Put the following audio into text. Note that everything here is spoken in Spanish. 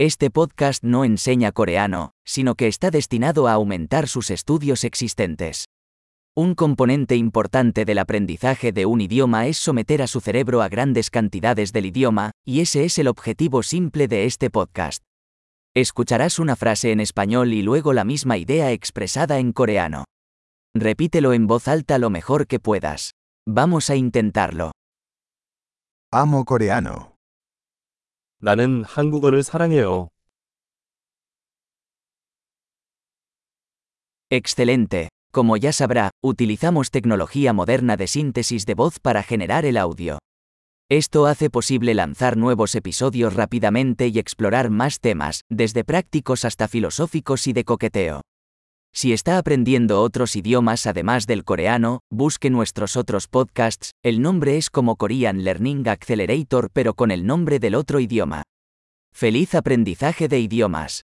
Este podcast no enseña coreano, sino que está destinado a aumentar sus estudios existentes. Un componente importante del aprendizaje de un idioma es someter a su cerebro a grandes cantidades del idioma, y ese es el objetivo simple de este podcast. Escucharás una frase en español y luego la misma idea expresada en coreano. Repítelo en voz alta lo mejor que puedas. Vamos a intentarlo. Amo coreano. 나는 한국어를 사랑해요. Excelente. Como ya sabrá, utilizamos tecnología moderna de síntesis de voz para generar el audio. Esto hace posible lanzar nuevos episodios rápidamente y explorar más temas, desde prácticos hasta filosóficos y de coqueteo. Si está aprendiendo otros idiomas además del coreano, busque nuestros otros podcasts, el nombre es como Korean Learning Accelerator pero con el nombre del otro idioma. ¡Feliz aprendizaje de idiomas!